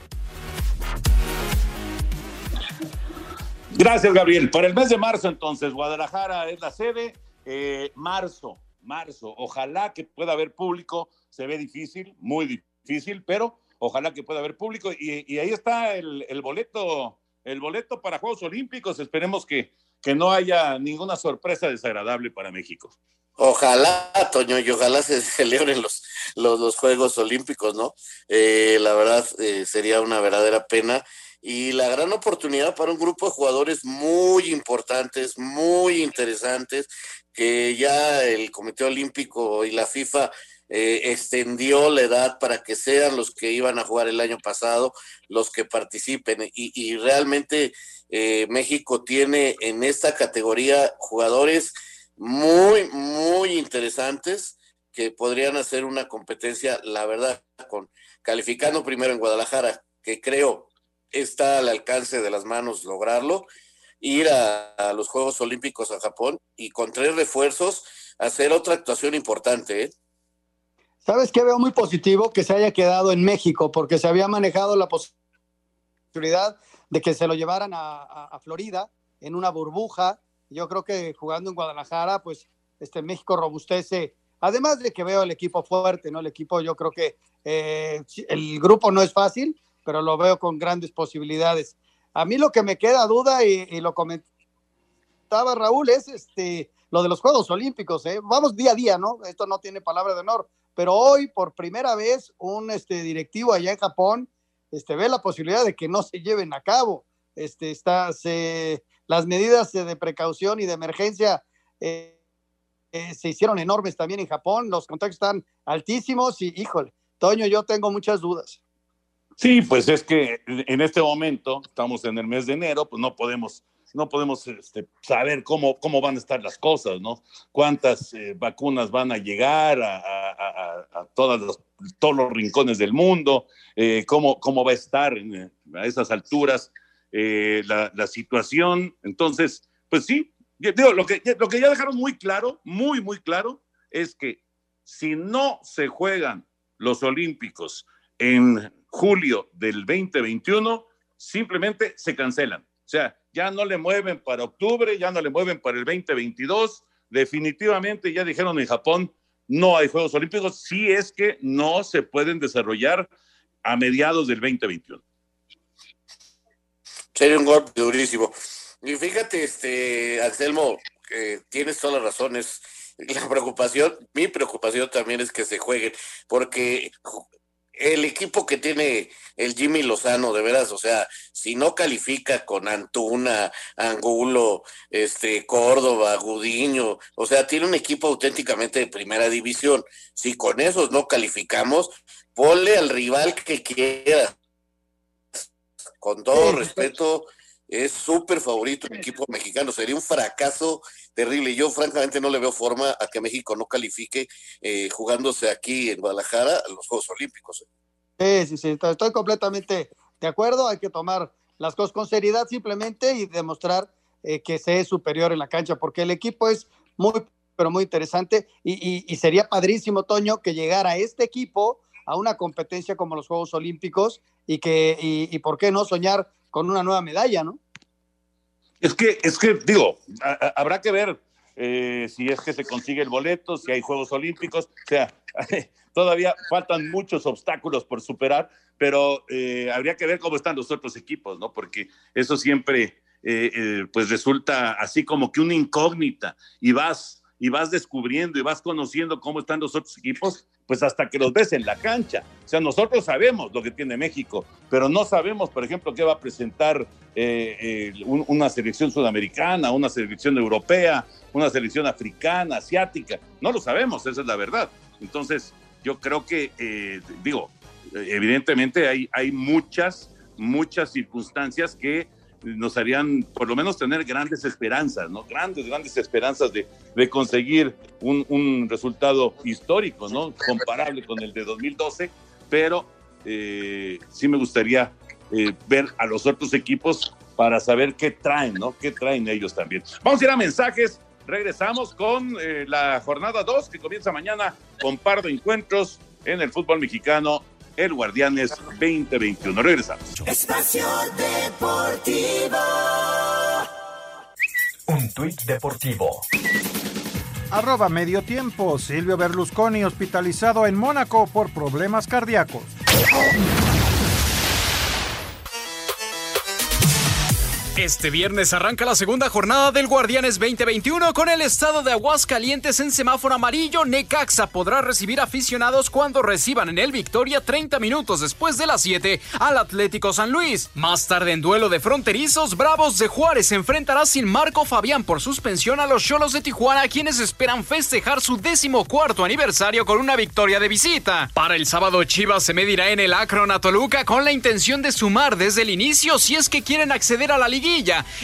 G: Gracias, Gabriel. Para el mes de marzo, entonces, Guadalajara es la sede. Eh, marzo, marzo. Ojalá que pueda haber público. Se ve difícil, muy difícil, pero ojalá que pueda haber público. Y, ahí está el, el boleto el boleto para Juegos Olímpicos. Esperemos que, que no haya ninguna sorpresa desagradable para México.
J: Ojalá, Toño, y ojalá se celebren los, los, Juegos Olímpicos, ¿no? Eh, la verdad eh, sería una verdadera pena y la gran oportunidad para un grupo de jugadores muy importantes, muy interesantes, que ya el Comité Olímpico y la FIFA eh, extendió la edad para que sean los que iban a jugar el año pasado, los que participen. Y, realmente eh, México tiene en esta categoría jugadores muy, muy interesantes que podrían hacer una competencia, la verdad, con calificando primero en Guadalajara, que creo está al alcance de las manos lograrlo, ir a, los Juegos Olímpicos a Japón y con tres refuerzos hacer otra actuación importante. ¿eh?
H: ¿Sabes qué veo muy positivo? Que se haya quedado en México, porque se había manejado la posibilidad de que se lo llevaran a, Florida en una burbuja. Yo creo que jugando en Guadalajara, pues este México robustece. Además de que veo el equipo fuerte, ¿no? El equipo, yo creo que eh, el grupo no es fácil, pero lo veo con grandes posibilidades. A mí lo que me queda duda, y, y lo comentaba Raúl, es este, lo de los Juegos Olímpicos. ¿eh? Vamos día a día, ¿no? Esto no tiene palabra de honor, pero hoy por primera vez un este, directivo allá en Japón este, ve la posibilidad de que no se lleven a cabo. Este, está, las medidas de precaución y de emergencia eh, eh, se hicieron enormes también en Japón, los contactos están altísimos y híjole, Toño, yo tengo muchas dudas.
G: Sí, pues es que en este momento, estamos en el mes de enero, pues no podemos no podemos este, saber cómo, cómo van a estar las cosas, ¿no? Cuántas eh, vacunas van a llegar a, todos los rincones del mundo, eh, cómo, cómo va a estar eh, a esas alturas la, situación. Entonces, pues sí, lo, que, lo que ya dejaron muy claro, muy, muy claro, es que si no se juegan los Olímpicos en julio del 2021, simplemente se cancelan. O sea, ya no le mueven para octubre, ya no le mueven para el 2022. Definitivamente ya dijeron en Japón, no hay Juegos Olímpicos si es que no se pueden desarrollar a mediados del 2021.
J: Sería un golpe durísimo. Y fíjate, este, Anselmo, tienes todas las razones. La preocupación, mi preocupación también es que se jueguen, porque el equipo que tiene el Jimmy Lozano, de veras, o sea, si no califica con Antuna, Angulo, este, Córdoba, Gudiño, o sea, tiene un equipo auténticamente de primera división. Si con esos no calificamos, ponle al rival que quiera. Con todo respeto, es súper favorito el equipo mexicano. Sería un fracaso terrible. Yo francamente no le veo forma a que México no califique eh, jugándose aquí en Guadalajara a los Juegos Olímpicos.
H: Sí, sí, sí, estoy completamente de acuerdo. Hay que tomar las cosas con seriedad simplemente y demostrar eh, que se es superior en la cancha, porque el equipo es muy, pero muy interesante y, y sería padrísimo, Toño, que llegara este equipo a una competencia como los Juegos Olímpicos y que, y, y por qué no soñar con una nueva medalla, ¿no?
G: Es que, es que, digo, habrá que ver eh, si es que se consigue el boleto, si hay Juegos Olímpicos, o sea, todavía faltan muchos obstáculos por superar, pero eh, habría que ver cómo están los otros equipos, ¿no? Porque eso siempre, eh, pues resulta así como que una incógnita y vas y vas descubriendo y vas conociendo cómo están los otros equipos, pues hasta que los ves en la cancha. O sea, nosotros sabemos lo que tiene México, pero no sabemos, por ejemplo, qué va a presentar eh, una selección sudamericana, una selección europea, una selección africana, asiática. No lo sabemos, esa es la verdad. Entonces, yo creo que, eh, digo, evidentemente hay, hay muchas, muchas circunstancias que nos harían por lo menos tener grandes esperanzas, ¿no? Grandes, grandes esperanzas de, de conseguir un, un, resultado histórico, ¿no? Comparable con el de 2012, pero eh, sí me gustaría eh, ver a los otros equipos para saber qué traen, ¿no? ¿Qué traen ellos también? Vamos a ir a mensajes. Regresamos con eh, la jornada 2 que comienza mañana con par de encuentros en el fútbol mexicano el Guardianes 2021. Regresamos.
K: Espacio Deportivo.
F: Un tuit deportivo.
A: Arroba medio tiempo. Silvio Berlusconi hospitalizado en Mónaco por problemas cardíacos.
Q: Este viernes arranca la segunda jornada del Guardianes 2021 con el estado de Aguascalientes en semáforo amarillo. Necaxa podrá recibir aficionados cuando reciban en el Victoria 30 minutos después de las 7 al Atlético San Luis. Más tarde en duelo de fronterizos, Bravos de Juárez se enfrentará sin Marco Fabián por suspensión a los Cholos de Tijuana, quienes esperan festejar su décimo cuarto aniversario con una victoria de visita. Para el sábado, Chivas se medirá en el Akron a Toluca con la intención de sumar desde el inicio si es que quieren acceder a la liga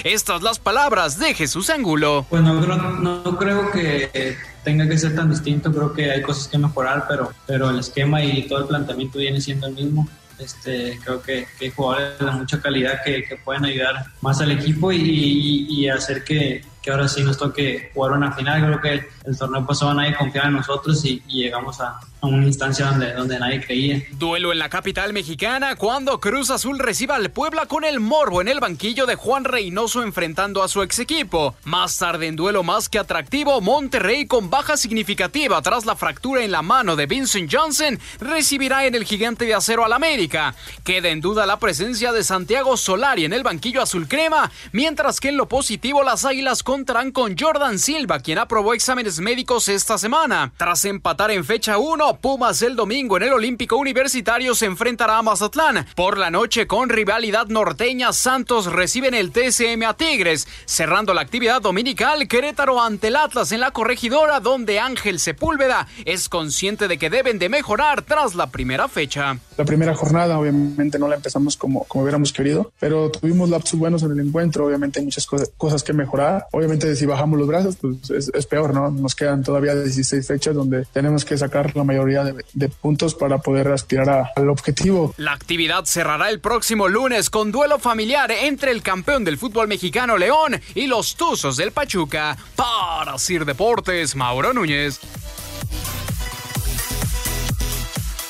Q: estas las palabras de Jesús Angulo.
R: Pues no, no creo que tenga que ser tan distinto, creo que hay cosas que mejorar, pero, pero el esquema y todo el planteamiento viene siendo el mismo. Este, creo que, hay jugadores de mucha calidad que, pueden ayudar más al equipo y, hacer que, ahora sí nos toque jugar una final. Creo que el torneo pasado nadie confiaba en nosotros y llegamos a, a, una instancia donde, nadie creía.
Q: Duelo en la capital mexicana cuando Cruz Azul reciba al Puebla con el morbo en el banquillo de Juan Reynoso enfrentando a su ex equipo. Más tarde en duelo más que atractivo, Monterrey con baja significativa tras la fractura en la mano de Vincent Johnson recibirá en el gigante de acero al América. Queda en duda la presencia de Santiago Solari en el banquillo azul crema, mientras que en lo positivo las Águilas contarán con Jordan Silva, quien aprobó exámenes médicos esta semana. Tras empatar en fecha 1, Pumas el domingo en el Olímpico Universitario se enfrentará a Mazatlán. Por la noche, con rivalidad norteña, Santos reciben el TCM a Tigres. Cerrando la actividad dominical, Querétaro ante el Atlas en la corregidora, donde Ángel Sepúlveda es consciente de que deben de mejorar tras la primera fecha.
S: La primera jornada, obviamente, no la empezamos como, como hubiéramos querido, pero tuvimos lapsos buenos en el encuentro. Obviamente, hay muchas cosas, que mejorar obviamente si bajamos los brazos, pues es, es, peor, ¿no? Nos quedan todavía 16 fechas donde tenemos que sacar la de, puntos para poder aspirar al objetivo.
Q: La actividad cerrará el próximo lunes con duelo familiar entre el campeón del fútbol mexicano León y los Tuzos del Pachuca. Para Sir Deportes, Mauro Núñez.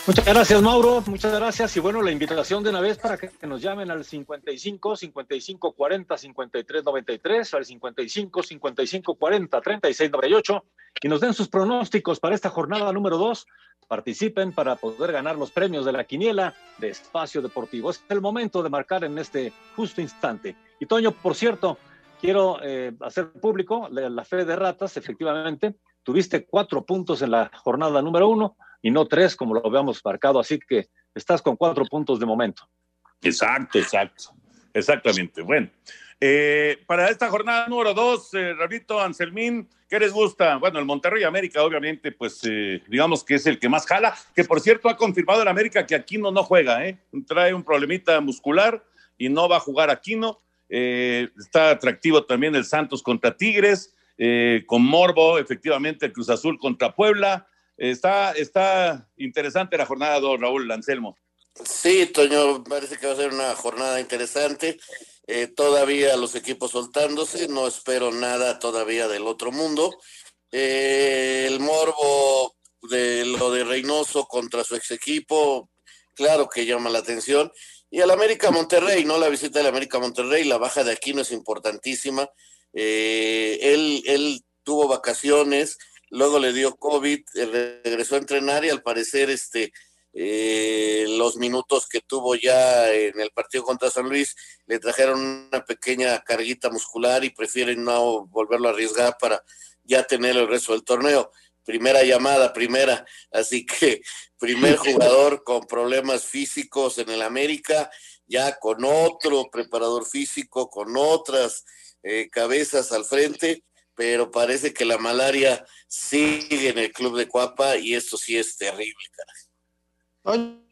T: Muchas gracias, Mauro. Muchas gracias. Y bueno, la invitación de una vez para que nos llamen al 55 55 40 53 93, al 55 55 40 36 98 y nos den sus pronósticos para esta jornada número 2. Participen para poder ganar los premios de la quiniela de Espacio Deportivo. Es el momento de marcar en este justo instante. Y Toño, por cierto, quiero eh, hacer público la, la fe de ratas, efectivamente. Tuviste cuatro puntos en la jornada número uno y no tres como lo habíamos marcado, así que estás con cuatro puntos de momento.
G: Exacto, exacto, exactamente. Bueno, eh, para esta jornada número dos, eh, Rabito Anselmín, ¿qué les gusta? Bueno, el Monterrey América, obviamente, pues eh, digamos que es el que más jala, que por cierto ha confirmado el América que Aquino no juega, ¿eh? Trae un problemita muscular y no va a jugar Aquino. Eh, está atractivo también el Santos contra Tigres, con Morbo, efectivamente, el Cruz Azul contra Puebla. Está, está interesante la jornada 2, Raúl Anselmo.
J: Sí, Toño, parece que va a ser una jornada interesante. Eh, todavía los equipos soltándose, no espero nada todavía del otro mundo. Eh, el morbo de lo de Reynoso contra su ex equipo, claro que llama la atención. Y al América Monterrey, ¿no? La visita del América Monterrey, la baja de Aquino es importantísima. Eh, él, él tuvo vacaciones, luego le dio COVID, eh, regresó a entrenar y al parecer este, eh, los minutos que tuvo ya en el partido contra San Luis le trajeron una pequeña carguita muscular y prefieren no volverlo a arriesgar para ya tener el resto del torneo. Primera llamada, primera. Así que primer jugador con problemas físicos en el América, ya con otro preparador físico, con otras eh, cabezas al frente pero parece que la malaria sigue en el club de Cuapa y esto sí es terrible,
H: caray.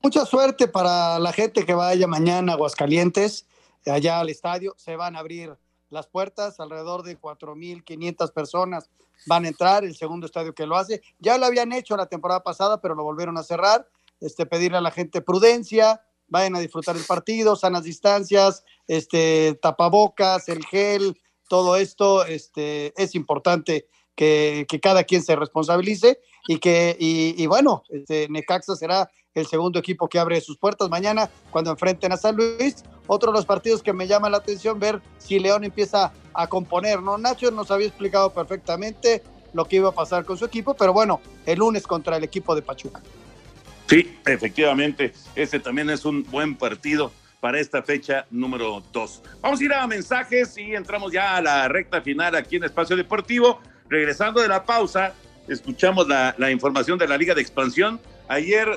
H: Mucha suerte para la gente que vaya mañana a Aguascalientes, allá al estadio. Se van a abrir las puertas, alrededor de 4.500 personas van a entrar, el segundo estadio que lo hace. Ya lo habían hecho la temporada pasada, pero lo volvieron a cerrar. Este, pedirle a la gente prudencia, vayan a disfrutar el partido, sanas distancias, este, tapabocas, el gel, todo esto este, es importante que, cada quien se responsabilice y que, y, bueno, este, Necaxa será el segundo equipo que abre sus puertas mañana cuando enfrenten a San Luis. Otro de los partidos que me llama la atención ver si León empieza a componer, ¿no? Nacho nos había explicado perfectamente lo que iba a pasar con su equipo, pero bueno, el lunes contra el equipo de Pachuca.
G: Sí, efectivamente, ese también es un buen partido para esta fecha número 2. Vamos a ir a mensajes y entramos ya a la recta final aquí en Espacio Deportivo. Regresando de la pausa, escuchamos la, información de la Liga de Expansión. Ayer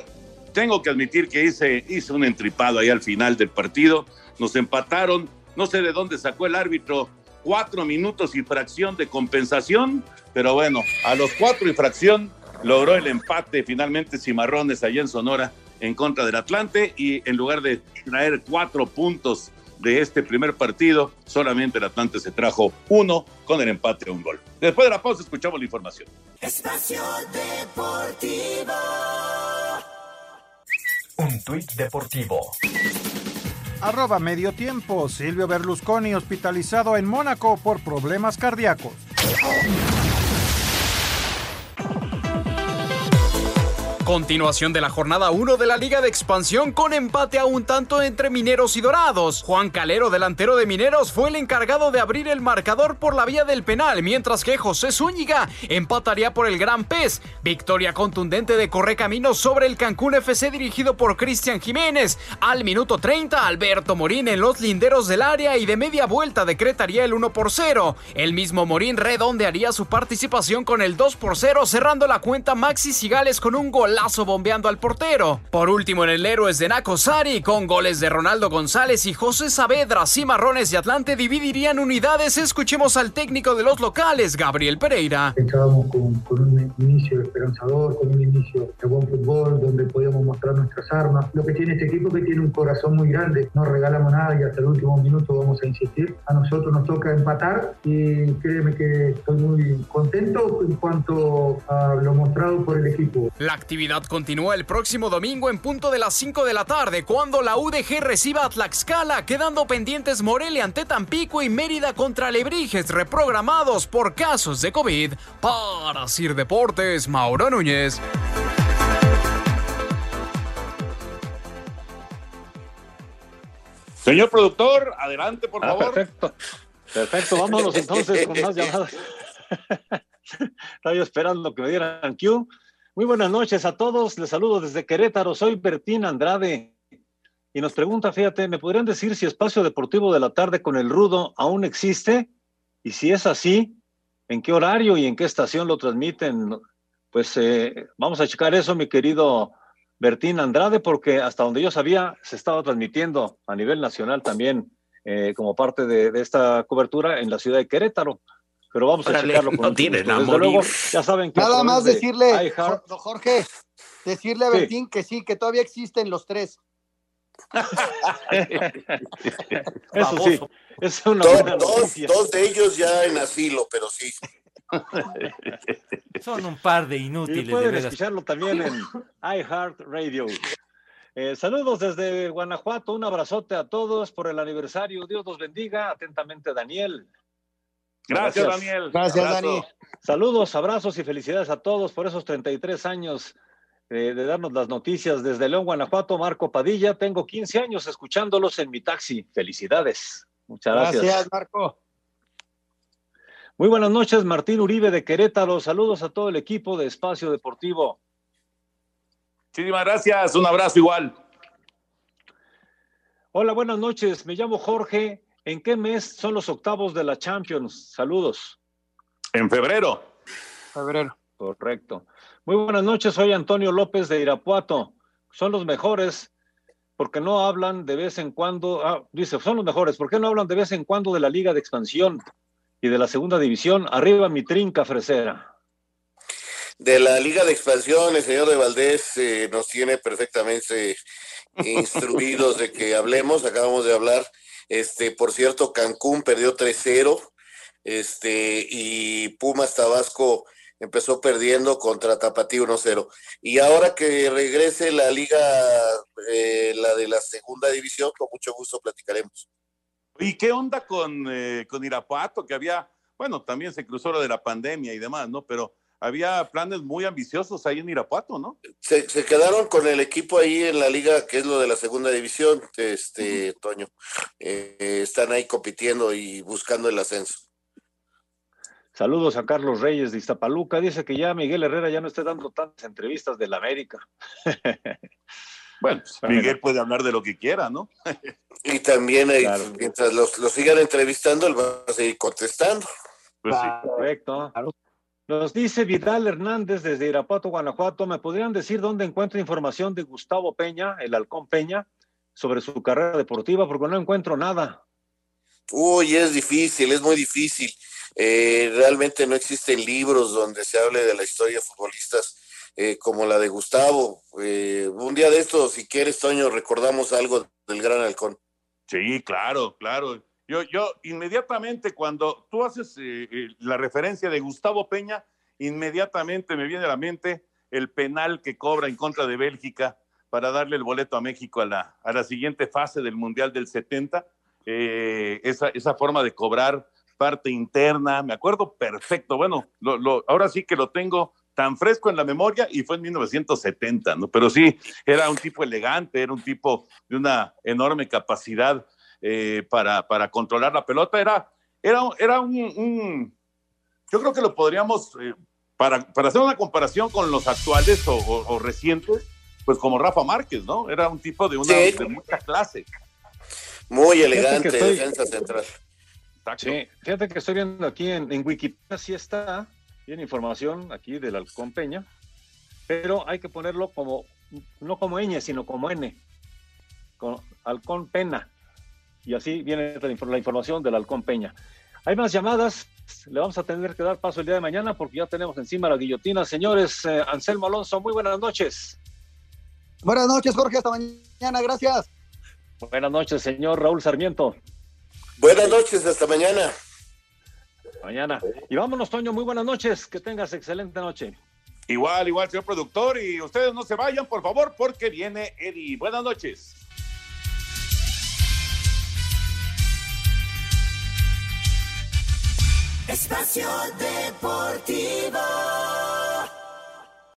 G: tengo que admitir que hice, hice un entripado ahí al final del partido. Nos empataron, no sé de dónde sacó el árbitro, cuatro minutos y fracción de compensación, pero bueno, a los cuatro y fracción logró el empate finalmente Cimarrones allá en Sonora en contra del Atlante y en lugar de traer cuatro puntos de este primer partido, solamente el Atlante se trajo uno con el empate a un gol. Después de la pausa escuchamos la información.
K: Espacio Deportivo.
F: Un tuit deportivo.
A: Arroba medio tiempo. Silvio Berlusconi hospitalizado en Mónaco por problemas cardíacos.
Q: Continuación de la jornada 1 de la Liga de Expansión con empate a un tanto entre Mineros y Dorados. Juan Calero, delantero de Mineros, fue el encargado de abrir el marcador por la vía del penal, mientras que José Zúñiga empataría por el Gran Pez. Victoria contundente de Correcaminos sobre el Cancún FC dirigido por Cristian Jiménez. Al minuto 30, Alberto Morín en los linderos del área y de media vuelta decretaría el 1 por 0. El mismo Morín redondearía su participación con el 2 por 0, cerrando la cuenta Maxi Cigales con un gol lazo bombeando al portero. Por último, en el Héroes de Naco Sari, con goles de Ronaldo González y José Saavedra, Cimarrones y Atlante dividirían unidades. Escuchemos al técnico de los locales, Gabriel Pereira.
U: Pensábamos con, un inicio esperanzador, con un inicio de buen fútbol, donde podíamos mostrar nuestras armas. Lo que tiene este equipo que tiene un corazón muy grande, no regalamos nada y hasta el último minuto vamos a insistir. A nosotros nos toca empatar y créeme que estoy muy contento en cuanto a lo mostrado por el equipo.
Q: La actividad actividad continúa el próximo domingo en punto de las 5 de la tarde, cuando la UDG reciba a Tlaxcala, quedando pendientes Morelia ante Tampico y Mérida contra Lebrijes, reprogramados por casos de COVID. Para Sir Deportes, Mauro Núñez.
G: Señor productor, adelante, por
T: ah,
G: favor.
T: Perfecto. Perfecto, vámonos entonces con más llamadas. Estaba yo esperando que me dieran Q. Muy buenas noches a todos. Les saludo desde Querétaro. Soy Bertín Andrade. Y nos pregunta, fíjate, ¿me podrían decir si Espacio Deportivo de la Tarde con el Rudo aún existe? Y si es así, ¿en qué horario y en qué estación lo transmiten? Pues eh, vamos a checar eso, mi querido Bertín Andrade, porque hasta donde yo sabía se estaba transmitiendo a nivel nacional también eh, como parte de, de, esta cobertura en la ciudad de Querétaro. Pero vamos a
V: Órale,
T: checarlo con
V: no tiene
T: Desde luego, ya saben que a
H: Nada más
T: de
H: decirle,
T: iHeart-
H: Jorge, decirle a
T: Sí.
H: Bertín que sí, que todavía existen los tres.
T: Eso sí, es una
J: Dos,
T: buena
J: dos, de ellos ya en asilo, pero sí.
W: Son un par de inútiles, de
T: pueden escucharlo también en iHeartRadio. Eh, saludos desde Guanajuato, un abrazote a todos por el aniversario. Dios los bendiga. Atentamente, Daniel.
G: Gracias, Daniel.
H: Gracias,
G: Abrazo.
H: Dani.
T: Saludos, abrazos y felicidades a todos por esos 33 años eh, de darnos las noticias desde León, Guanajuato. Marco Padilla, tengo 15 años escuchándolos en mi taxi. Felicidades. Muchas gracias.
H: Gracias, Marco.
T: Muy buenas noches, Martín Uribe de Querétaro. Saludos a todo el equipo de Espacio Deportivo.
G: Muchísimas gracias. Un abrazo igual.
T: Hola, buenas noches. Me llamo Jorge. ¿En qué mes son los octavos de la Champions? Saludos.
G: En febrero.
H: Febrero.
T: Correcto. Muy buenas noches. Soy Antonio López de Irapuato. Son los mejores porque no hablan de vez en cuando. Ah, dice, son los mejores. ¿Por qué no hablan de vez en cuando de la Liga de Expansión y de la Segunda División? Arriba mi trinca fresera.
J: De la Liga de Expansión, el señor de Valdés eh, nos tiene perfectamente instruidos de que hablemos. Acabamos de hablar. Este, por cierto, Cancún perdió 3-0. Este, y Pumas Tabasco empezó perdiendo contra Tapatío 1-0. Y ahora que regrese la liga, eh, la de la segunda división, con mucho gusto platicaremos.
G: ¿Y qué onda con, eh, con Irapuato? Que había, bueno, también se cruzó lo de la pandemia y demás, ¿no? Pero había planes muy ambiciosos ahí en Irapuato, ¿no?
J: Se, se quedaron con el equipo ahí en la liga, que es lo de la segunda división, este, Toño. Eh, están ahí compitiendo y buscando el ascenso.
T: Saludos a Carlos Reyes de Iztapaluca. Dice que ya Miguel Herrera ya no esté dando tantas entrevistas de la América.
G: Bueno, pues, Miguel puede hablar de lo que quiera, ¿no?
J: Y también, eh,
T: Claro.
J: mientras los, los sigan entrevistando, él va a seguir contestando.
G: Pues sí.
T: Correcto. Nos dice Vidal Hernández desde Irapuato, Guanajuato. ¿Me podrían decir dónde encuentro información de Gustavo Peña, el halcón Peña, sobre su carrera deportiva? Porque no encuentro nada.
J: Uy, es difícil, es muy difícil. Eh, realmente no existen libros donde se hable de la historia de futbolistas eh, como la de Gustavo. Eh, un día de estos, si quieres, Toño, recordamos algo del gran halcón.
G: Sí, claro, claro. Yo, yo inmediatamente cuando tú haces eh, eh, la referencia de Gustavo Peña, inmediatamente me viene a la mente el penal que cobra en contra de Bélgica para darle el boleto a México a la, a la siguiente fase del Mundial del 70. Eh, esa, esa forma de cobrar parte interna, me acuerdo perfecto. Bueno, ahora sí que lo tengo tan fresco en la memoria y fue en 1970, ¿no? Pero sí, era un tipo elegante, era un tipo de una enorme capacidad eh, para, para, controlar la pelota. Era, era, era un, un, yo creo que lo podríamos, eh, para, para, hacer una comparación con los actuales o, o, o, recientes, pues como Rafa Márquez, ¿no? Era un tipo de, una, sí. de mucha clase.
J: Muy elegante, estoy... defensa central.
T: Exacto. Sí, fíjate que estoy viendo aquí en, en Wikipedia, sí está, tiene información aquí del Halcón Peña, pero hay que ponerlo como, no como ñ, sino como N, con Halcón Pena. Y así viene la información del Halcón Peña. Hay más llamadas, le vamos a tener que dar paso el día de mañana porque ya tenemos encima la guillotina. Señores, eh, Anselmo Alonso, muy buenas noches.
H: Buenas noches, Jorge, hasta mañana, gracias.
T: Buenas noches, señor Raúl Sarmiento.
J: Buenas noches, hasta mañana.
T: Mañana. Y vámonos, Toño, muy buenas noches, que tengas excelente noche.
G: Igual, igual, señor productor, y ustedes no se vayan, por favor, porque viene Eddie. Buenas noches.
K: Espacio Deportivo.